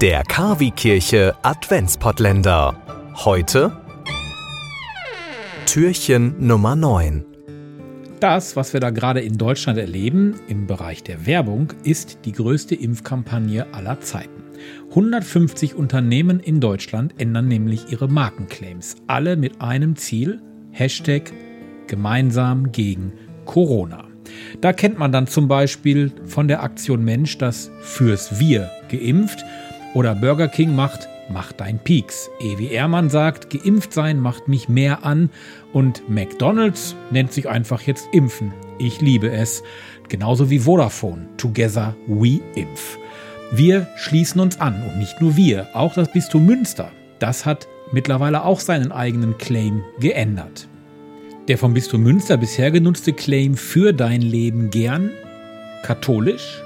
Der Kavi-Kirche Adventspottländer. Heute Türchen Nummer 9. Das, was wir da gerade in Deutschland erleben, im Bereich der Werbung, ist die größte Impfkampagne aller Zeiten. 150 Unternehmen in Deutschland ändern nämlich ihre Markenclaims. Alle mit einem Ziel: Hashtag gemeinsam gegen Corona. Da kennt man dann zum Beispiel von der Aktion Mensch das Fürs Wir geimpft oder Burger King macht Mach dein Peaks. Ewi Ehrmann sagt, geimpft sein macht mich mehr an und McDonald's nennt sich einfach jetzt Impfen. Ich liebe es. Genauso wie Vodafone. Together we impf. Wir schließen uns an und nicht nur wir, auch das Bistum Münster. Das hat mittlerweile auch seinen eigenen Claim geändert. Der vom Bistum Münster bisher genutzte Claim für dein Leben gern, katholisch,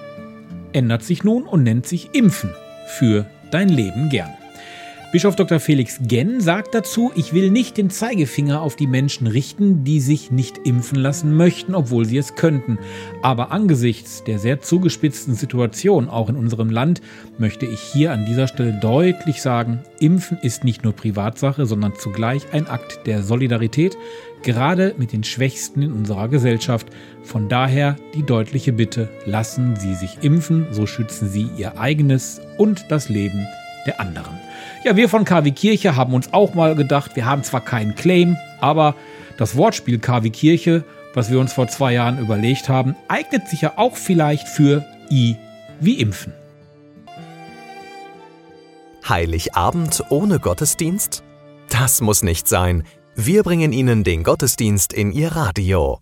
ändert sich nun und nennt sich Impfen für dein Leben gern. Bischof Dr. Felix Genn sagt dazu, ich will nicht den Zeigefinger auf die Menschen richten, die sich nicht impfen lassen möchten, obwohl sie es könnten. Aber angesichts der sehr zugespitzten Situation auch in unserem Land möchte ich hier an dieser Stelle deutlich sagen, Impfen ist nicht nur Privatsache, sondern zugleich ein Akt der Solidarität, gerade mit den Schwächsten in unserer Gesellschaft. Von daher die deutliche Bitte, lassen Sie sich impfen, so schützen Sie Ihr eigenes und das Leben der anderen. Ja, wir von KW Kirche haben uns auch mal gedacht, wir haben zwar keinen Claim, aber das Wortspiel KW Kirche, was wir uns vor zwei Jahren überlegt haben, eignet sich ja auch vielleicht für I wie Impfen. Heiligabend ohne Gottesdienst? Das muss nicht sein. Wir bringen Ihnen den Gottesdienst in Ihr Radio.